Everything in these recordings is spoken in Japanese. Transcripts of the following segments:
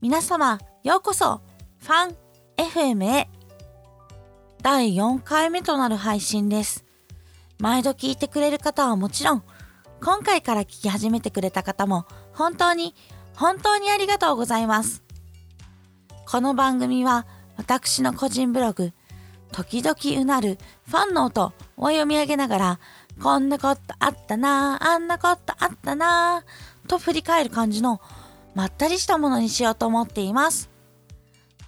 皆様ようこそファン FM へ。第4回目となる配信です。毎度聞いてくれる方はもちろん今回から聞き始めてくれた方も本当に本当にありがとうございます。この番組は私の個人ブログ時々うなるファンの音を読み上げながらこんなことあったなあんなことあったなと振り返る感じのまったりしたものにしようと思っています。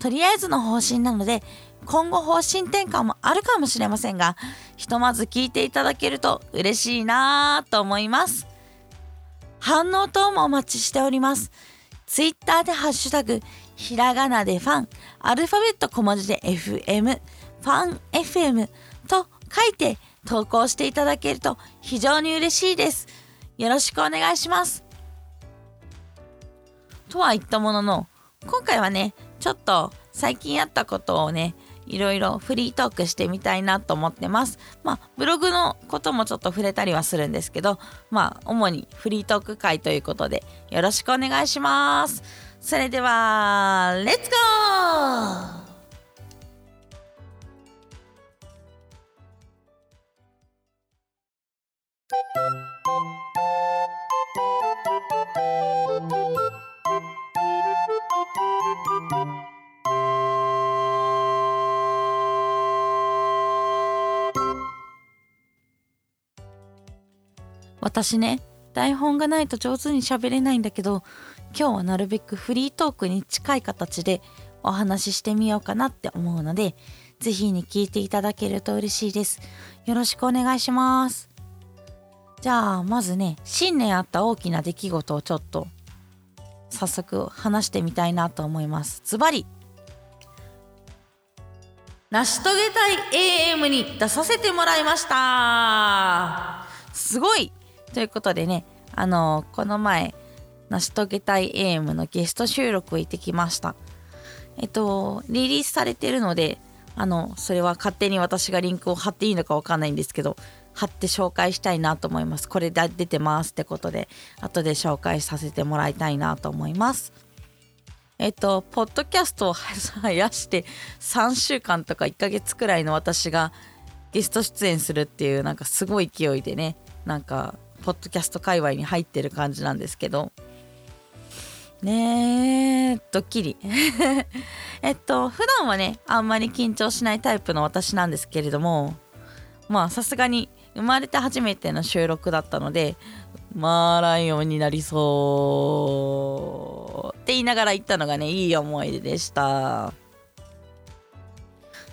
とりあえずの方針なので、今後方針転換もあるかもしれませんが、ひとまず聞いていただけると嬉しいなぁと思います。反応等もお待ちしております。Twitter でハッシュタグ、ひらがなでファン、アルファベット小文字で FM、ファン FM と書いて投稿していただけると非常に嬉しいです。よろしくお願いします。とは言ったものの今回はねちょっと最近あったことをねいろいろフリートークしてみたいなと思ってます。まあブログのこともちょっと触れたりはするんですけどまあ主にフリートーク会ということでよろしくお願いします。それではレッツゴー私ね台本がないと上手に喋れないんだけど今日はなるべくフリートークに近い形でお話ししてみようかなって思うので是非に聞いていただけると嬉しいです。よろしくお願いします。じゃあまずね新年あった大きな出来事をちょっと早速話してみたいなと思います。ズバリ。成し遂げたい AM に出させてもらいました。すごい。ということでねあのこの前成し遂げたい AM のゲスト収録を行ってきました。えっとリリースされてるのであのそれは勝手に私がリンクを貼っていいのかわかんないんですけど貼って紹介したいなと思います。これで出てますってことで後で紹介させてもらいたいなと思います。えっとポッドキャストを生やして3週間とか1ヶ月くらいの私がゲスト出演するっていうなんかすごい勢いでねなんかポッドキャスト界隈に入ってる感じなんですけど。ねえドッキリ。えっと普段はねあんまり緊張しないタイプの私なんですけれどもまあさすがに生まれて初めての収録だったのでマーライオンになりそうって言いながら行ったのがねいい思い出でした。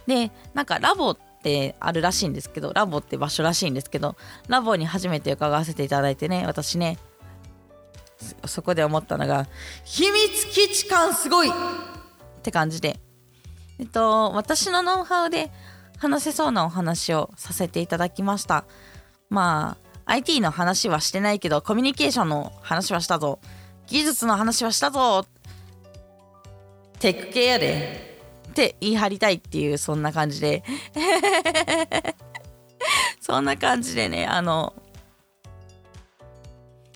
でなんかラボってあるらしいんですけどラボって場所らしいんですけどラボに初めて伺わせていただいてね私ねそこで思ったのが秘密基地感すごいって感じで。えっと私のノウハウで話せそうなお話をさせていただきました。まあ IT の話はしてないけどコミュニケーションの話はしたぞ。技術の話はしたぞ。テック系やでって言い張りたいっていうそんな感じで。そんな感じでねあの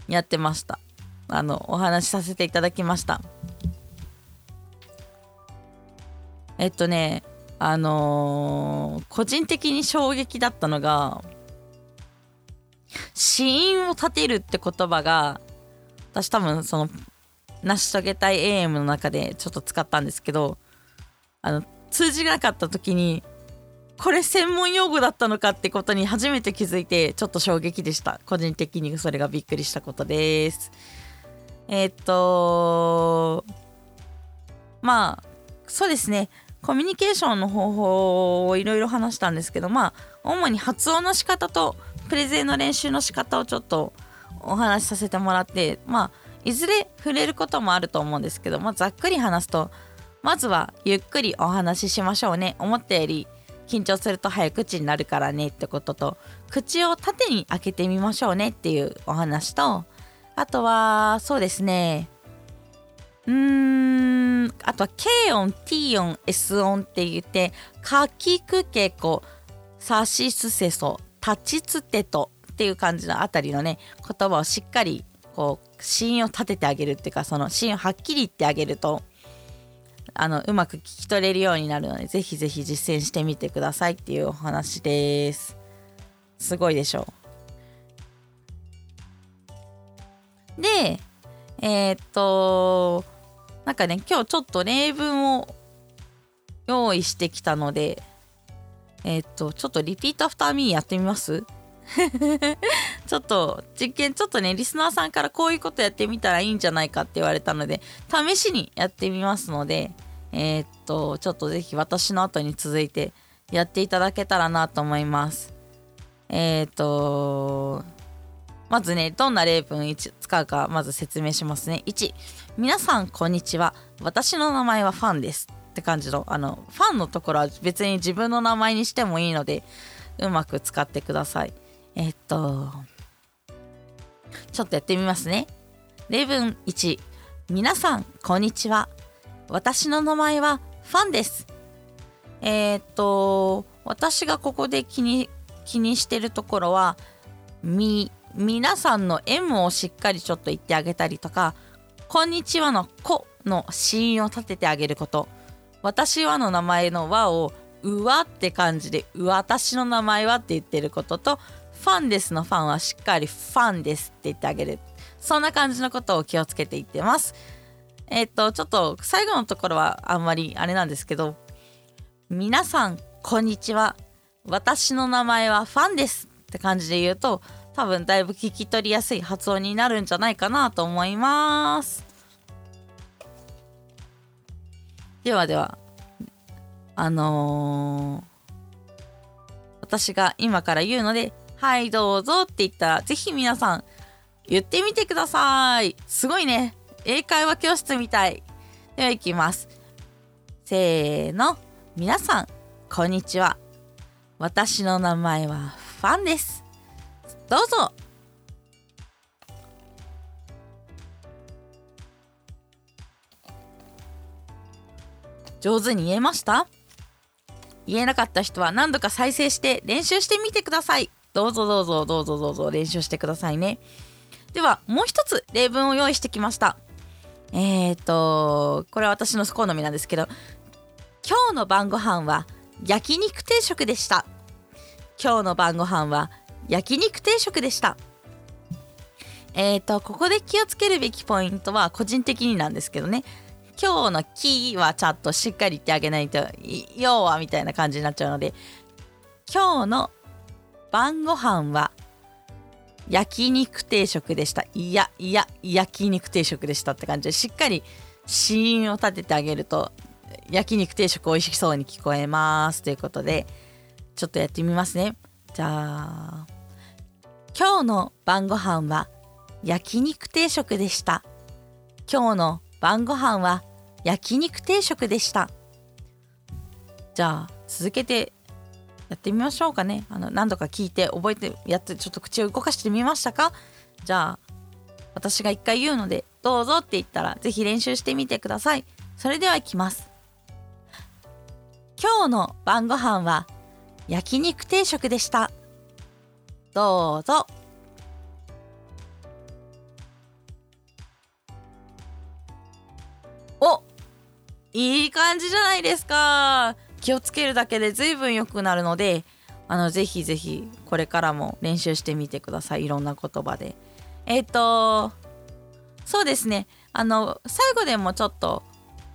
やってました。あのお話しさせていただきました。えっとねあのー、個人的に衝撃だったのが死因を立てるって言葉が私多分その成し遂げたい AM の中でちょっと使ったんですけどあの通じなかった時にこれ専門用語だったのかってことに初めて気づいてちょっと衝撃でした。個人的にそれがびっくりしたことです。えー、っとまあそうですね。コミュニケーションの方法をいろいろ話したんですけどまあ主に発音の仕方とプレゼンの練習の仕方をちょっとお話しさせてもらってまあいずれ触れることもあると思うんですけど、まあ、ざっくり話すとまずはゆっくりお話ししましょうね思ったより緊張すると早口になるからねってことと口を縦に開けてみましょうねっていうお話とあとはそうですねうーん。あとは K 音 T 音 S 音って言ってかきくけこさしすせそ立ちつてとっていう感じのあたりのね言葉をしっかりこう芯を立ててあげるっていうかその芯をはっきり言ってあげるとあのうまく聞き取れるようになるのでぜひぜひ実践してみてくださいっていうお話です。すごいでしょう。でえー、っとなんかね今日ちょっと例文を用意してきたのでえー、っとちょっと repeat after me やってみます？ちょっと実験ちょっとねリスナーさんからこういうことやってみたらいいんじゃないかって言われたので試しにやってみますのでえー、っとちょっとぜひ私の後に続いてやっていただけたらなと思います。えー、っとまずねどんな例文1使うかまず説明しますね1皆さんこんにちは私の名前はファンですって感じのあのファンのところは別に自分の名前にしてもいいのでうまく使ってくださいえっと、ちょっとやってみますね。例文1、皆さん、こんにちは。私の名前はファンです。えー、っと、私がここで気に気にしてるところは、み、皆さんの M をしっかりちょっと言ってあげたりとか、こんにちはのこの子音を立ててあげること。私はの名前の和をうわって感じで、私の名前はって言ってることと、ファンですのファンはしっかりファンですって言ってあげる。そんな感じのことを気をつけていってます。えっ、と、ちょっと最後のところはあんまりあれなんですけど、皆さん、こんにちは。私の名前はファンですって感じで言うと、多分だいぶ聞き取りやすい発音になるんじゃないかなと思います。ではでは、あのー、私が今から言うのではいどうぞって言ったら、ぜひ皆さん言ってみてください。すごいね。英会話教室みたい。では行きます。せーの。皆さん、こんにちは。私の名前はファンです。どうぞ。上手に言えました？言えなかった人は何度か再生して練習してみてください。どうぞどうぞどうぞどうぞ練習してくださいね。ではもう一つ例文を用意してきました。えっ、ー、とこれは私の好みなんですけど今日の晩ご飯は焼肉定食でした。今日の晩ご飯は焼肉定食でした。え、ー、とここで気をつけるべきポイントは個人的になんですけどね今日の「キー」はちゃんとしっかり言ってあげないと「要は」みたいな感じになっちゃうので今日の晩ご飯は焼肉定食でした。いや、いや、焼肉定食でしたって感じで、しっかり死因を立ててあげると、焼肉定食美味しそうに聞こえます。ということで、ちょっとやってみますね。じゃあ、今日の晩ご飯は焼肉定食でした。今日の晩ご飯は焼肉定食でした。じゃあ、続けてやってみましょうかね。あの何度か聞いて覚えてやってちょっと口を動かしてみましたか？じゃあ私が一回言うのでどうぞって言ったら是非練習してみてください。それではいきます。今日の晩ご飯は焼肉定食でした。どうぞ。おいい感じじゃないですか。気をつけるだけで随分良くなるのであのぜひぜひこれからも練習してみてください。いろんな言葉で。えっ、ー、とそうですね。あの最後でもちょっと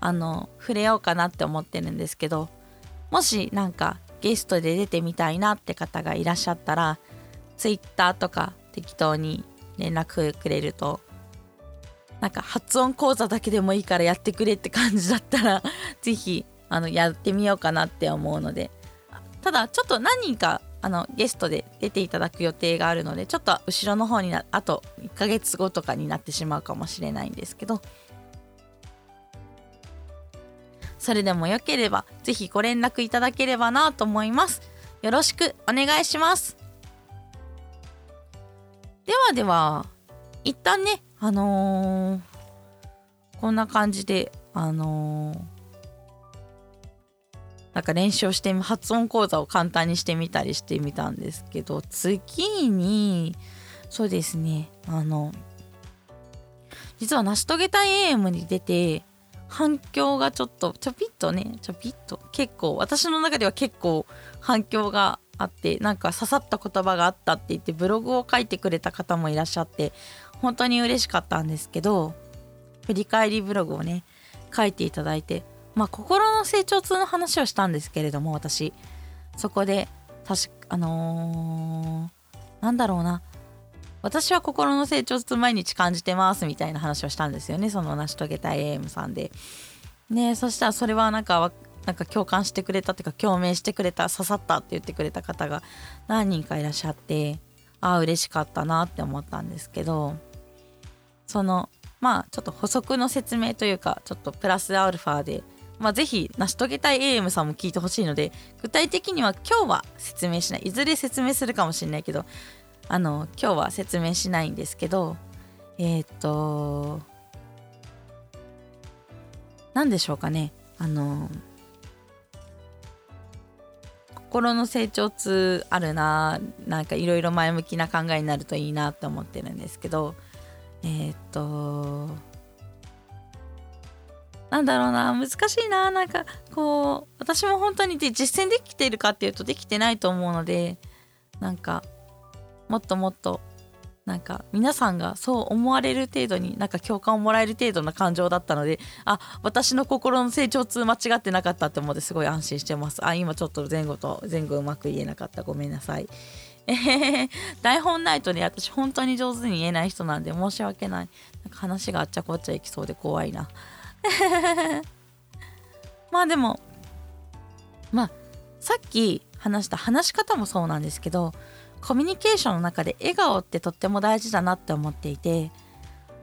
あの触れようかなって思ってるんですけどもしなんかゲストで出てみたいなって方がいらっしゃったら Twitter とか適当に連絡くれるとなんか発音講座だけでもいいからやってくれって感じだったら 是非あのやってみようかなって思うので。ただちょっと何人かあのゲストで出ていただく予定があるのでちょっと後ろの方になあと1ヶ月後とかになってしまうかもしれないんですけど。それでもよければ是非ご連絡いただければなと思います。よろしくお願いします。ではでは一旦ねあのー、こんな感じであのーなんか練習をして発音講座を簡単にしてみたりしてみたんですけど次にそうですねあの実は成し遂げたい AM に出て反響がちょっとちょぴっとねちょぴっと結構私の中では結構反響があってなんか刺さった言葉があったって言ってブログを書いてくれた方もいらっしゃって本当に嬉しかったんですけど振り返りブログをね書いていただいてまあ心の成長痛の話をしたんですけれども私そこで確かあのー、なんだろうな私は心の成長痛毎日感じてますみたいな話をしたんですよねその成し遂げたい AM さんで。ねそしたらそれはなんかなんか共感してくれたっていうか共鳴してくれた刺さったって言ってくれた方が何人かいらっしゃってああ嬉しかったなって思ったんですけどそのまあちょっと補足の説明というかちょっとプラスアルファでまあ、ぜひ成し遂げたい AM さんも聞いてほしいので具体的には今日は説明しないいずれ説明するかもしれないけどあの今日は説明しないんですけどえっ、と何でしょうかね。あの心の成長痛あるななんかいろいろ前向きな考えになるといいなと思ってるんですけどえっ、となんだろうな難しいななんかこう私も本当にで実践できているかっていうとできてないと思うのでなんかもっともっとなんか皆さんがそう思われる程度になんか共感をもらえる程度な感情だったのであ私の心の成長痛間違ってなかったって思ってすごい安心してます。あ今ちょっと前後と前後うまく言えなかった。ごめんなさい。えー、台本ないとね私本当に上手に言えない人なんで申し訳ない。なんか話があっちゃこっちゃいきそうで怖いな。まあでもまあさっき話した話し方もそうなんですけどコミュニケーションの中で笑顔ってとっても大事だなって思っていて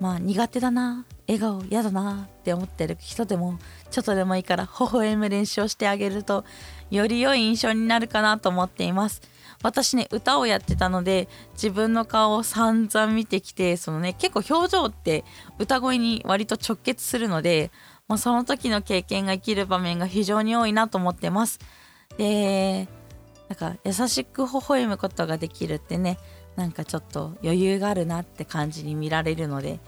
まあ苦手だな笑顔嫌だなって思ってる人でもちょっとでもいいから微笑む練習をしてあげるとより良い印象になるかなと思っています。私ね歌をやってたので自分の顔を散々見てきてそのね結構表情って歌声に割と直結するので、まあ、その時の経験が生きる場面が非常に多いなと思ってます。でなんか優しく微笑むことができるってねなんかちょっと余裕があるなって感じに見られるので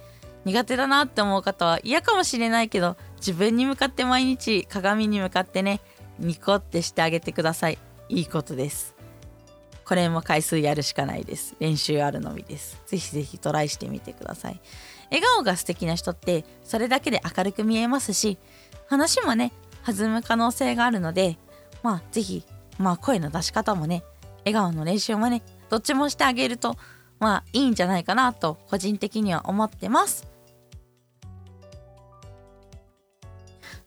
苦手だなって思う方は嫌かもしれないけど自分に向かって毎日鏡に向かってねニコってしてあげてくださいいいことですこれも回数やるしかないです。練習あるのみです。ぜひぜひトライしてみてください。笑顔が素敵な人ってそれだけで明るく見えますし、話もね、弾む可能性があるので、まあぜひ、まあ声の出し方もね、笑顔の練習もね、どっちもしてあげると、まあいいんじゃないかなと個人的には思ってます。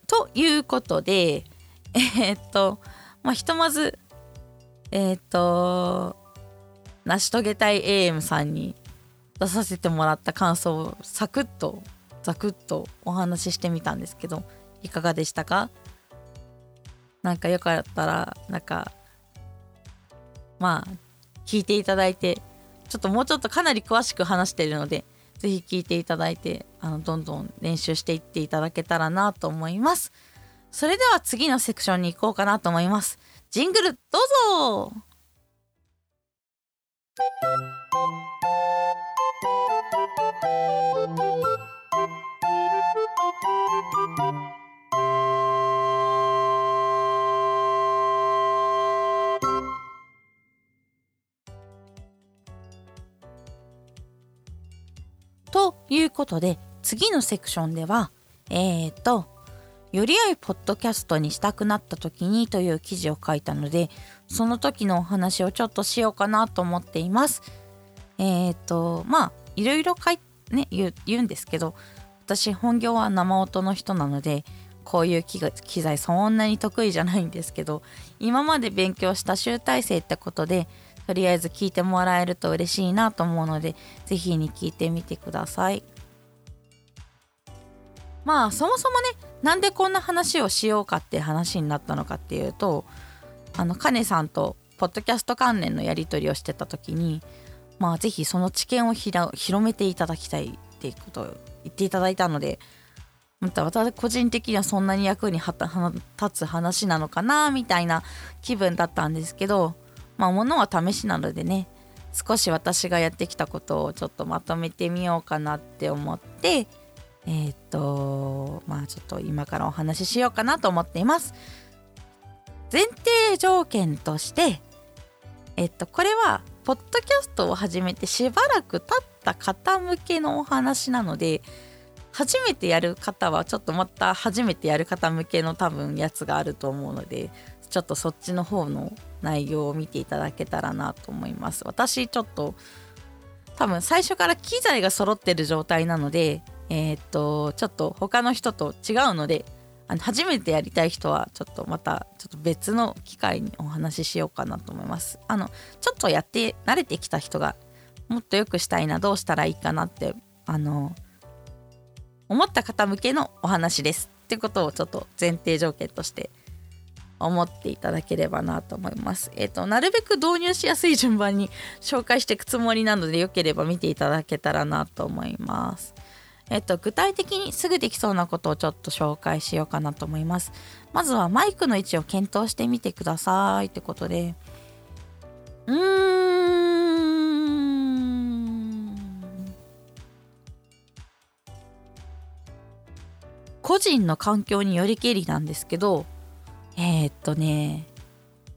ということで、えー、っと、まあひとまずえっ、と成し遂げたい AM さんに出させてもらった感想をサクッとザクッとお話ししてみたんですけどいかがでしたか？なんかよかったらなんかまあ聞いていただいてちょっともうちょっとかなり詳しく話してるので是非聞いていただいてあのどんどん練習していっていただけたらなと思います。それでは次のセクションに行こうかなと思います。ジングルどうぞ。いうことで次のセクションではえっ、ー、とより良いポッドキャストにしたくなった時にという記事を書いたのでその時のお話をちょっとしようかなと思っています。えっ、ー、とまあいろいろ書いね言うんですけど私本業は生音の人なのでこういう機材そんなに得意じゃないんですけど今まで勉強した集大成ってことでとりあえず聞いてもらえると嬉しいなと思うので是非に聞いてみてください。まあそもそもねなんでこんな話をしようかって話になったのかっていうとあのカネさんとポッドキャスト関連のやり取りをしてた時にまあ是非その知見を広めていただきたいっていうことを言っていただいたのでまた私個人的にはそんなに役に立つ話なのかなみたいな気分だったんですけどまあものは試しなのでね少し私がやってきたことをちょっとまとめてみようかなって思ってええっ、とまあちょっと今からお話ししようかなと思っています。前提条件としてえっとこれはポッドキャストを始めてしばらく経った方向けのお話なので初めてやる方はちょっとまた初めてやる方向けの多分やつがあると思うのでちょっとそっちの方の内容を見ていただけたらなと思います。私ちょっと多分最初から機材が揃ってる状態なのでえー、っとちょっと他の人と違うのであの初めてやりたい人はちょっとまたちょっと別の機会にお話ししようかなと思います。あのちょっとやって慣れてきた人がもっと良くしたいなどうしたらいいかなってあの思った方向けのお話です。ってことをちょっと前提条件として思っていただければなと思います。えっ、ー、と、なるべく導入しやすい順番に紹介していくつもりなので、よければ見ていただけたらなと思います。えっ、と、具体的にすぐできそうなことをちょっと紹介しようかなと思います。まずはマイクの位置を検討してみてくださいってことで、うーん。個人の環境によりけりなんですけど、えー、っとね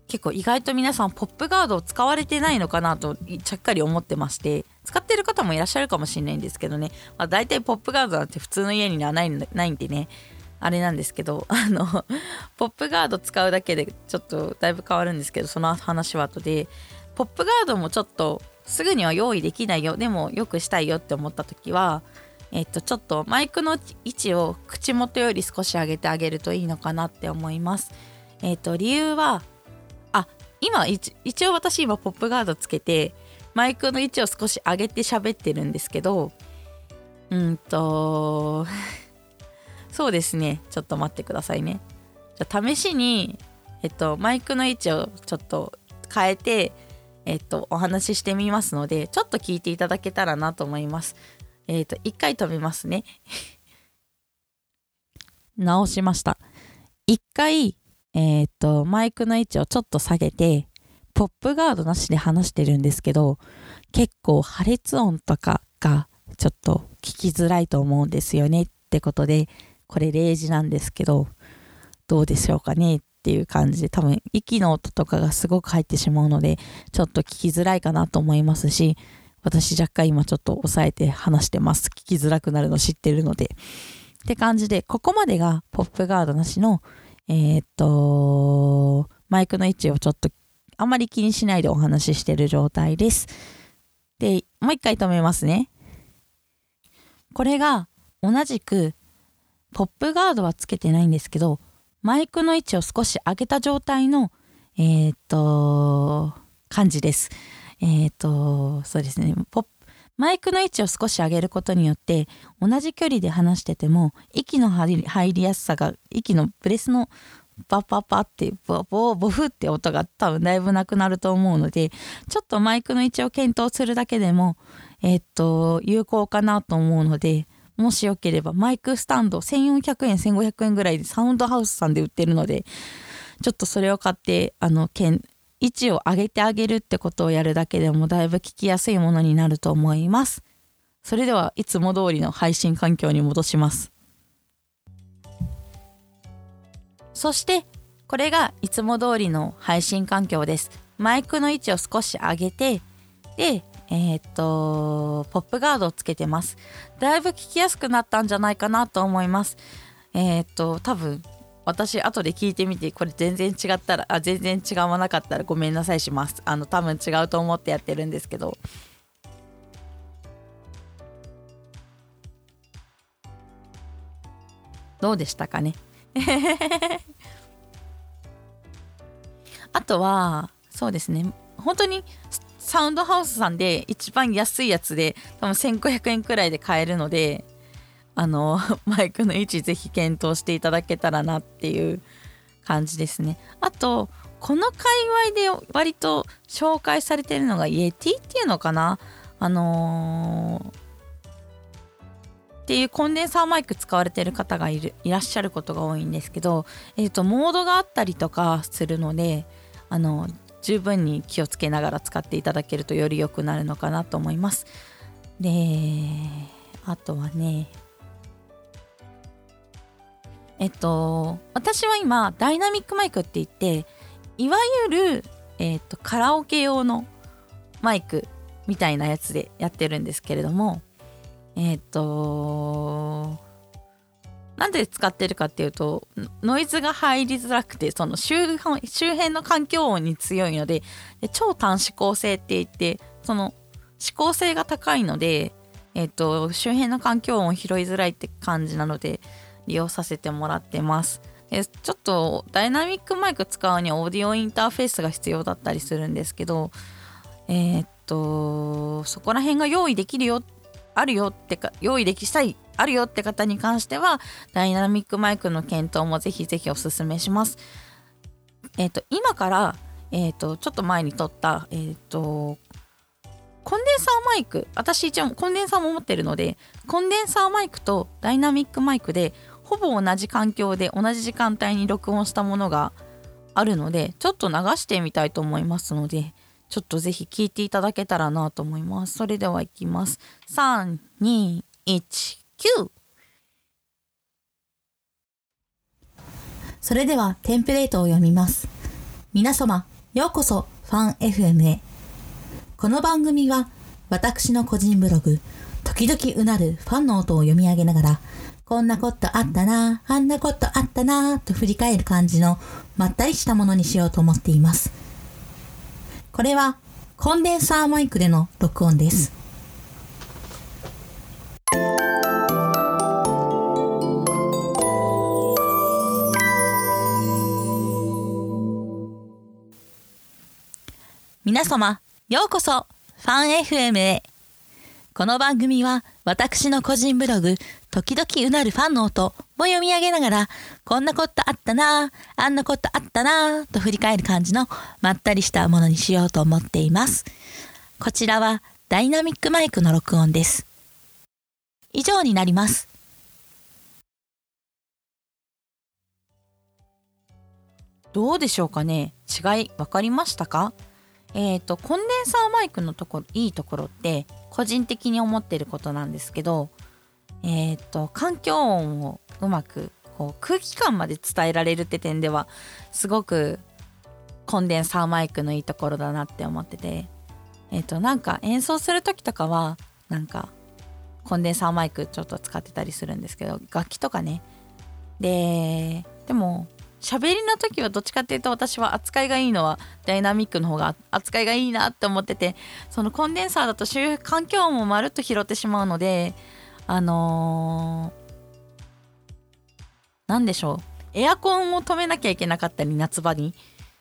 結構意外と皆さんポップガードを使われてないのかなとちゃっかり思ってまして使ってる方もいらっしゃるかもしれないんですけどね、まあ、大体ポップガードなんて普通の家にはないないんでね。あれなんですけど あのポップガード使うだけでちょっとだいぶ変わるんですけどその話は後で。ポップガードもちょっとすぐには用意できないよ。でもよくしたいよって思った時はえっとちょっとマイクの位置を口元より少し上げてあげるといいのかなって思います。えっ、ー、と理由はあ今一応私今ポップガードつけてマイクの位置を少し上げて喋ってるんですけどうんと そうですね。ちょっと待ってくださいね。じゃ試しにえっとマイクの位置をちょっと変えてえっとお話ししてみますのでちょっと聞いていただけたらなと思います。えっと一回止めますね。直しました。一回えっ、と、マイクの位置をちょっと下げて、ポップガードなしで話してるんですけど、結構破裂音とかがちょっと聞きづらいと思うんですよねってことで、これ例示なんですけど、どうでしょうかねっていう感じで、多分息の音とかがすごく入ってしまうので、ちょっと聞きづらいかなと思いますし、私若干今ちょっと抑えて話してます。聞きづらくなるの知ってるので。って感じで、ここまでがポップガードなしのえー、っと、マイクの位置をちょっとあんまり気にしないでお話ししてる状態です。で、もう一回止めますね。これが同じくポップガードはつけてないんですけど、マイクの位置を少し上げた状態の、えー、っと、感じです。えー、っと、そうですね。ポッマイクの位置を少し上げることによって同じ距離で話してても息の入りやすさが息のブレスのパパパってボボボフって音が多分だいぶなくなると思うのでちょっとマイクの位置を検討するだけでもえ、っと有効かなと思うのでもしよければマイクスタンド1400円1500円ぐらいでサウンドハウスさんで売ってるのでちょっとそれを買ってあの位置を上げてあげるってことをやるだけでもだいぶ聞きやすいものになると思います。それではいつも通りの配信環境に戻します。そしてこれがいつも通りの配信環境です。マイクの位置を少し上げてでえー、っとポップガードをつけてます。だいぶ聞きやすくなったんじゃないかなと思います。えー、っと多分私後で聞いてみてこれ全然違ったらあ全然違わなかったらごめんなさいします。あの多分違うと思ってやってるんですけど。どうでしたかね？あとはそうですね。本当にサウンドハウスさんで一番安いやつで多分1500円くらいで買えるのであの マイクの位置ぜひ検討していただけたらなっていう感じですねあとこの界隈で割と紹介されてるのがイエティっていうのかな？あのー、っていうコンデンサーマイク使われてる方がいるいらっしゃることが多いんですけど、えーと、モードがあったりとかするのであの十分に気をつけながら使っていただけるとより良くなるのかなと思います。であとはねえっと私は今ダイナミックマイクって言っていわゆる、えっと、カラオケ用のマイクみたいなやつでやってるんですけれどもえっとなんで使ってるかっていうとノイズが入りづらくてその周辺の環境音に強いのでで超短指向性って言ってその指向性が高いので、えっと、周辺の環境音を拾いづらいって感じなので利用させてもらってます。でちょっとダイナミックマイク使うにはオーディオインターフェースが必要だったりするんですけどえー、っとそこら辺が用意できるよあるよってか用意できしたいあるよって方に関してはダイナミックマイクの検討もぜひぜひおすすめします。えっ、と今から、えっ、とちょっと前に撮ったえっ、とコンデンサーマイク私一応コンデンサーも持ってるのでコンデンサーマイクとダイナミックマイクでほぼ同じ環境で同じ時間帯に録音したものがあるのでちょっと流してみたいと思いますのでちょっとぜひ聞いていただけたらなと思いますそれではいきます321 9それではテンプレートを読みます。皆様、ようこそファン FM へ。この番組は私の個人ブログ、時々うなるファンの音を読み上げながら、こんなことあったな、あんなことあったな、と振り返る感じのまったりしたものにしようと思っています。これはコンデンサーマイクでの録音です。皆様、ようこそ、ファン FM へ。この番組は、私の個人ブログ、時々うなるファンの音を読み上げながら、こんなことあったなあんなことあったなと振り返る感じの、まったりしたものにしようと思っています。こちらは、ダイナミックマイクの録音です。以上になります。どうでしょうかね？違い分かりましたか？えーと、コンデンサーマイクのとこいいところって個人的に思ってることなんですけど、えーと、環境音をうまくこう空気感まで伝えられるって点ではすごくコンデンサーマイクのいいところだなって思ってて、えーと、となんか演奏する時とかはなんかコンデンサーマイクちょっと使ってたりするんですけど楽器とかね。ででも喋りの時はどっちかっていうと私は扱いがいいのはダイナミックの方が扱いがいいなって思っててそのコンデンサーだと周環境音もまるっと拾ってしまうのであの何、ー、でしょうエアコンを止めなきゃいけなかったり夏場に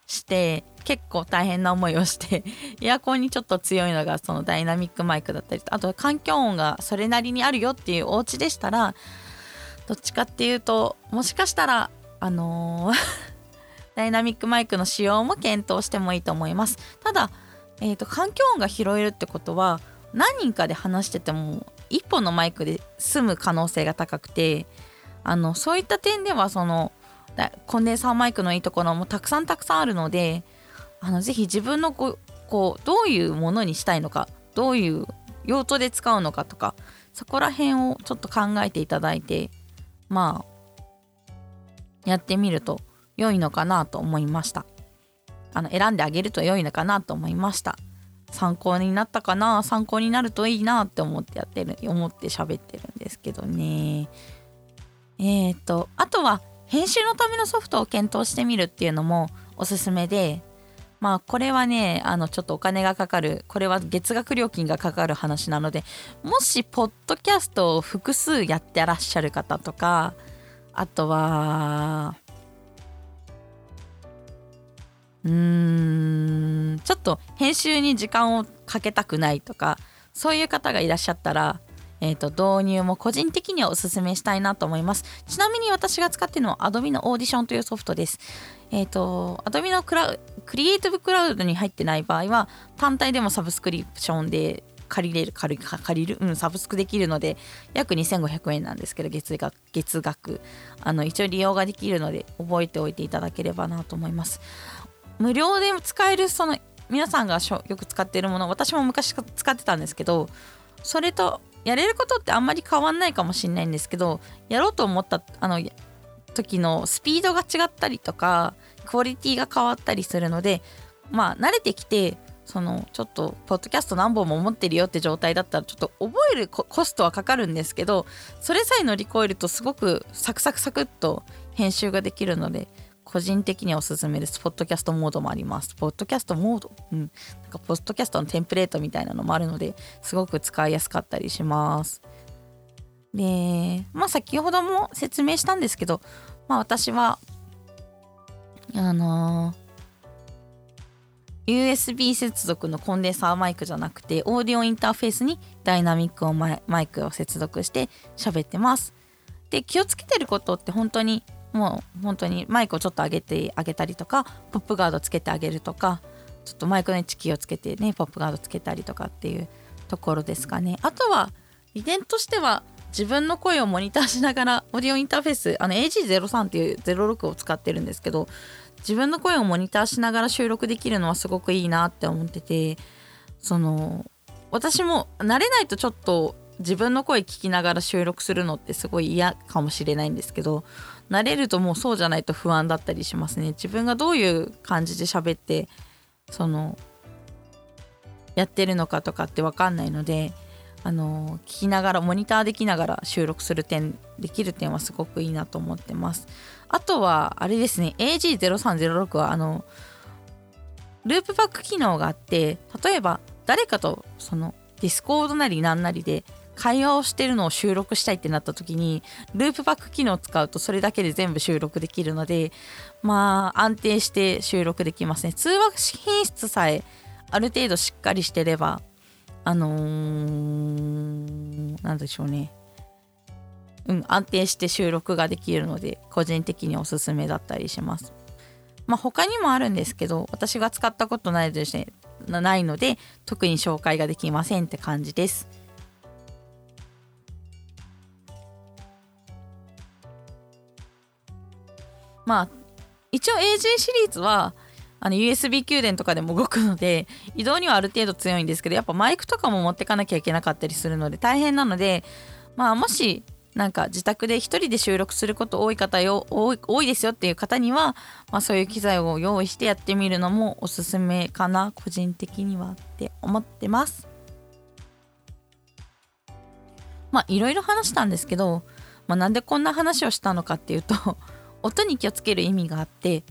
して結構大変な思いをして エアコンにちょっと強いのがそのダイナミックマイクだったりあと環境音がそれなりにあるよっていうお家でしたらどっちかっていうともしかしたらあのー ダイナミックマイクの使用も検討してもいいと思います。ただ、えーと、環境音が拾えるってことは何人かで話してても1本のマイクで済む可能性が高くてあのそういった点ではそのコンデンサーマイクのいいところもたくさんたくさんあるのであのぜひ自分のここうどういうものにしたいのかどういう用途で使うのかとかそこら辺をちょっと考えていただいてまあやってみると良いのかなと思いました。あの選んであげると良いのかなと思いました。参考になったかな？参考になるといいなって思ってやってる思って喋ってるんですけどね。えっ、ー、とあとは編集のためのソフトを検討してみるっていうのもおすすめでまあこれはねあのちょっとお金がかかるこれは月額料金がかかる話なのでもしポッドキャストを複数やってらっしゃる方とかあとはちょっと編集に時間をかけたくないとかそういう方がいらっしゃったら、えーと、導入も個人的にはおすすめしたいなと思います。ちなみに私が使っているのは Adobe のオーディションというソフトです。えっ、ー、と Adobe のクラクリエイティブクラウドに入ってない場合は単体でもサブスクリプションで借りれる借り借りる、うん、サブスクできるので約2500円なんですけど月額月額。あの一応利用ができるので覚えておいていただければなと思います。無料で使えるその皆さんがよく使っているもの私も昔使ってたんですけどそれとやれることってあんまり変わんないかもしれないんですけどやろうと思ったあの時のスピードが違ったりとかクオリティが変わったりするのでまあ慣れてきてそのちょっとポッドキャスト何本も持ってるよって状態だったらちょっと覚えるコストはかかるんですけどそれさえ乗り越えるとすごくサクサクサクっと編集ができるので個人的におすすめです。ポッドキャストモードもあります。ポッドキャストモードうん。なんかポッドキャストのテンプレートみたいなのもあるのですごく使いやすかったりします。で、まあ先ほども説明したんですけど、まあ私は、あのー、USB 接続のコンデンサーマイクじゃなくてオーディオインターフェースにダイナミックをマイクを接続して喋ってます。で気をつけてることって本当にもう本当にマイクをちょっと上げてあげたりとかポップガードつけてあげるとかちょっとマイクの位置気をつけてねポップガードつけたりとかっていうところですかね。あとは遺伝としては自分の声をモニターしながらオーディオインターフェースあの AG03 っていう06を使ってるんですけど自分の声をモニターしながら収録できるのはすごくいいなって思っててその私も慣れないとちょっと自分の声聞きながら収録するのってすごい嫌かもしれないんですけど慣れるともうそうじゃないと不安だったりしますね。自分がどういう感じで喋ってそのやってるのかとかって分かんないのであの聞きながらモニターできながら収録する点できる点はすごくいいなと思ってます。あとはあれですね AG0306 はあのループバック機能があって例えば誰かとその Discord なりなんなりで会話をしてるのを収録したいってなった時にループバック機能を使うとそれだけで全部収録できるのでまあ安定して収録できますね。通話品質さえある程度しっかりしてればあのー、なんでしょうね。うん安定して収録ができるので個人的におすすめだったりします。まあ他にもあるんですけど私が使ったことないですね。ないので特に紹介ができませんって感じです。まあ一応 AG シリーズはあの USB 給電とかでも動くので移動にはある程度強いんですけどやっぱマイクとかも持ってかなきゃいけなかったりするので大変なのでまあもしなんか自宅で1人で収録すること多い方よ多い多いですよっていう方には、まあ、そういう機材を用意してやってみるのもおすすめかな個人的にはって思ってます。まあいろいろ話したんですけど、まあ、なんでこんな話をしたのかっていうと音に気をつける意味があって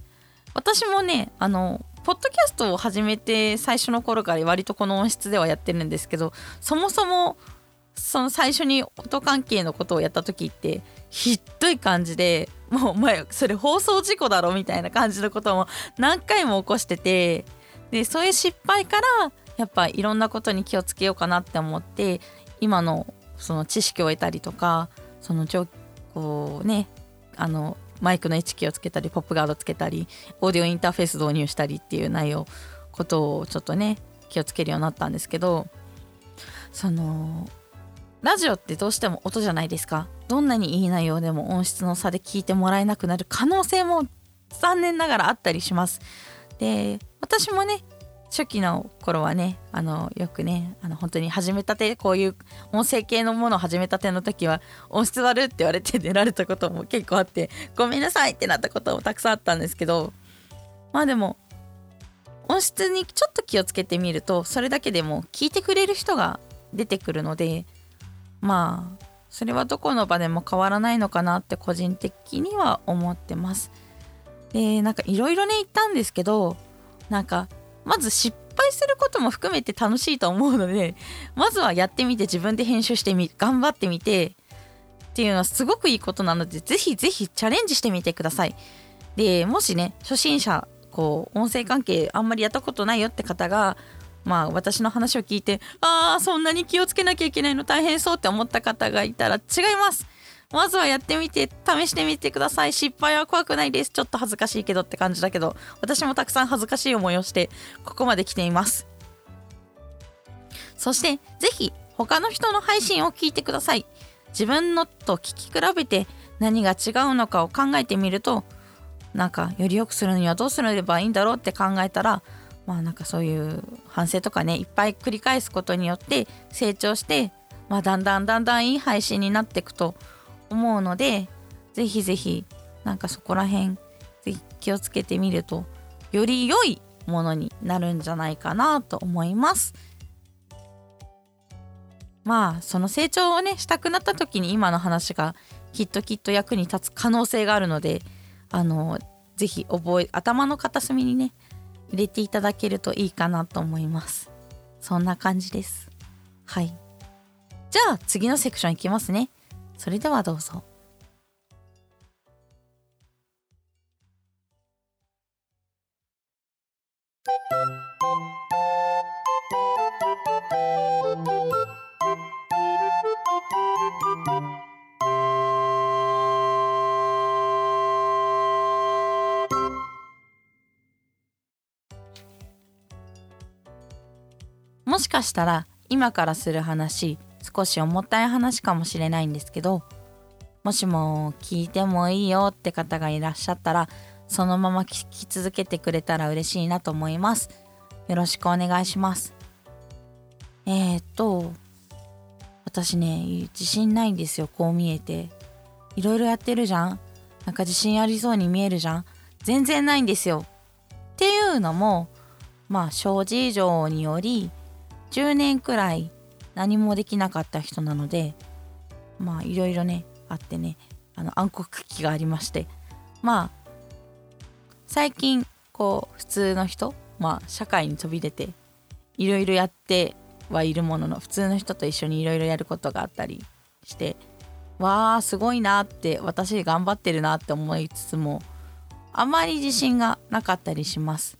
私もねあのポッドキャストを始めて最初の頃から割とこの音質ではやってるんですけどそもそもその最初に音関係のことをやった時ってひっどい感じでもうお前それ放送事故だろみたいな感じのことも何回も起こしててでそういう失敗からやっぱいろんなことに気をつけようかなって思って今のその知識を得たりとかそのこうねあのマイクの位置気をつけたりポップガードつけたりオーディオインターフェース導入したりっていう内容ことをちょっとね気をつけるようになったんですけどそのラジオってどうしても音じゃないですか。どんなにいい内容でも音質の差で聞いてもらえなくなる可能性も残念ながらあったりします。で私もね初期の頃はねあのよくねあの本当に始めたてこういう音声系のものを始めたての時は音質悪って言われて出られたことも結構あってごめんなさいってなったこともたくさんあったんですけどまあでも音質にちょっと気をつけてみるとそれだけでも聞いてくれる人が出てくるのでまあそれはどこの場でも変わらないのかなって個人的には思ってます。でなんかいろいろね言ったんですけどなんかまず失敗することも含めて楽しいと思うのでまずはやってみて自分で編集してみ頑張ってみてっていうのはすごくいいことなのでぜひぜひチャレンジしてみてください。でもしね初心者こう音声関係あんまりやったことないよって方がまあ私の話を聞いてああそんなに気をつけなきゃいけないの大変そうって思った方がいたら違います。まずはやってみて試してみてください。失敗は怖くないです。ちょっと恥ずかしいけどって感じだけど私もたくさん恥ずかしい思いをしてここまで来ています。そしてぜひ他の人の配信を聞いてください。自分のと聞き比べて何が違うのかを考えてみるとなんかより良くするにはどうすればいいんだろうって考えたらまあなんかそういう反省とかねいっぱい繰り返すことによって成長して、まあ、だんだんだんだんいい配信になっていくと思うのでぜひぜひなんかそこら辺ぜひ気をつけてみるとより良いものになるんじゃないかなと思います。まあその成長をねしたくなった時に今の話がきっときっと役に立つ可能性があるのであのぜひ覚え頭の片隅にね入れていただけるといいかなと思います。そんな感じです。はい。じゃあ次のセクションいきますね。それではどうぞ。もしかしたら今からする話少し重たい話かもしれないんですけどもしも聞いてもいいよって方がいらっしゃったらそのまま聞き続けてくれたら嬉しいなと思います。よろしくお願いします。えー、っと私ね自信ないんですよこう見えて。いろいろやってるじゃん？なんか自信ありそうに見えるじゃん？全然ないんですよ。っていうのもまあ諸事情により10年くらい何もできなかった人なのでまあいろいろねあってねあの暗黒期がありましてまあ最近こう普通の人まあ社会に飛び出ていろいろやってはいるものの普通の人と一緒にいろいろやることがあったりしてわあすごいなって私頑張ってるなって思いつつもあまり自信がなかったりします。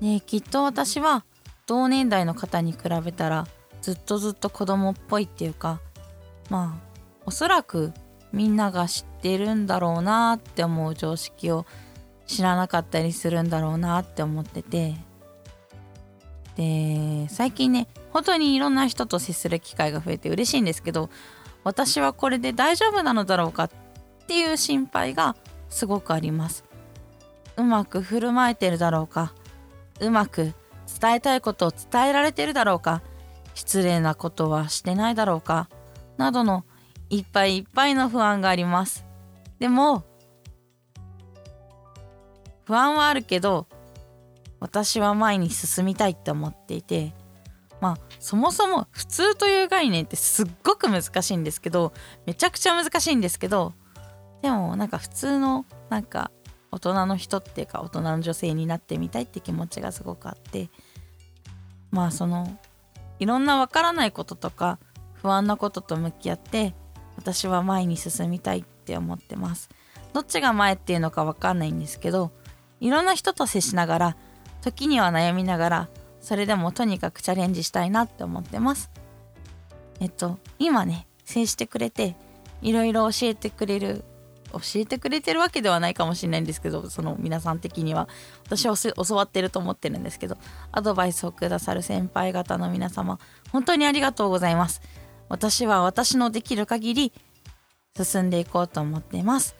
ねきっと私は同年代の方に比べたらずっとずっと子供っぽいっていうかまあおそらくみんなが知ってるんだろうなって思う常識を知らなかったりするんだろうなって思ってて。で最近ね本当にいろんな人と接する機会が増えて嬉しいんですけど私はこれで大丈夫なのだろうかっていう心配がすごくあります。うまく振る舞えてるだろうかうまく伝えたいことを伝えられてるだろうか失礼なことはしてないだろうかなどのいっぱいいっぱいの不安があります。でも不安はあるけど私は前に進みたいって思っていてまあそもそも普通という概念ってすっごく難しいんですけどめちゃくちゃ難しいんですけどでもなんか普通のなんか大人の人っていうか大人の女性になってみたいって気持ちがすごくあってまあそのいろんなわからないこととか不安なことと向き合って私は前に進みたいって思ってます。どっちが前っていうのかわかんないんですけどいろんな人と接しながら時には悩みながらそれでもとにかくチャレンジしたいなって思ってます。えっと今ね接してくれていろいろ教えてくれる教えてくれてるわけではないかもしれないんですけどその皆さん的には。私は教わってると思ってるんですけどアドバイスをくださる先輩方の皆様本当にありがとうございます。私は私のできる限り進んでいこうと思ってます。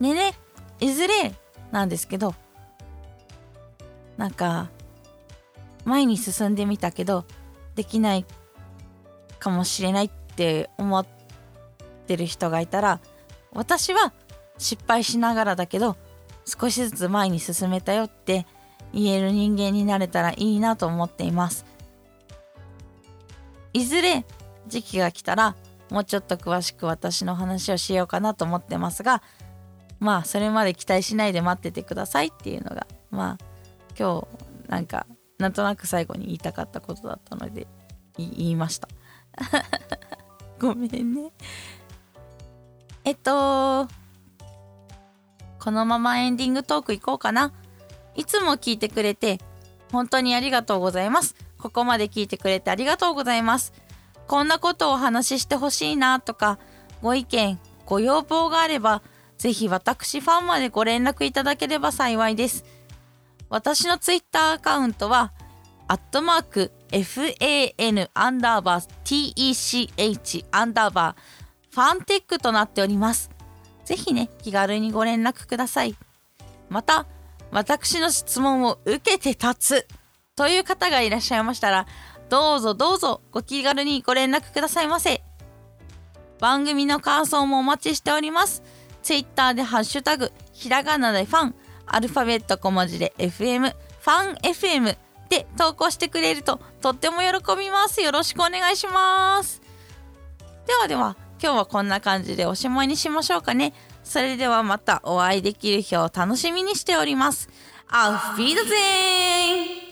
でねいずれなんですけどなんか前に進んでみたけどできないかもしれないって思ってってる人がいたら私は失敗しながらだけど少しずつ前に進めたよって言える人間になれたらいいなと思っています。いずれ時期が来たらもうちょっと詳しく私の話をしようかなと思ってますがまあそれまで期待しないで待っててくださいっていうのがまあ今日なんかなんとなく最後に言いたかったことだったので言いました。ごめんね。えっとこのままエンディングトークいこうかな。いつも聞いてくれて本当にありがとうございます。ここまで聞いてくれてありがとうございます。こんなことをお話ししてほしいなとかご意見ご要望があればぜひ私ファンまでご連絡いただければ幸いです。私のツイッターアカウントはアットマーク FAN アンダーバー TECH アンダーバーファンテックとなっております。ぜひね、気軽にご連絡ください。また、私の質問を受けて立つという方がいらっしゃいましたら、どうぞどうぞご気軽にご連絡くださいませ。番組の感想もお待ちしておりますツイッターでハッシュタグひらがなでファンアルファベット小文字で FM ファン FM で投稿してくれるととっても喜びますよろしくお願いしますではでは今日はこんな感じでおしまいにしましょうかねそれではまたお会いできる日を楽しみにしております Auf Wiedersehen!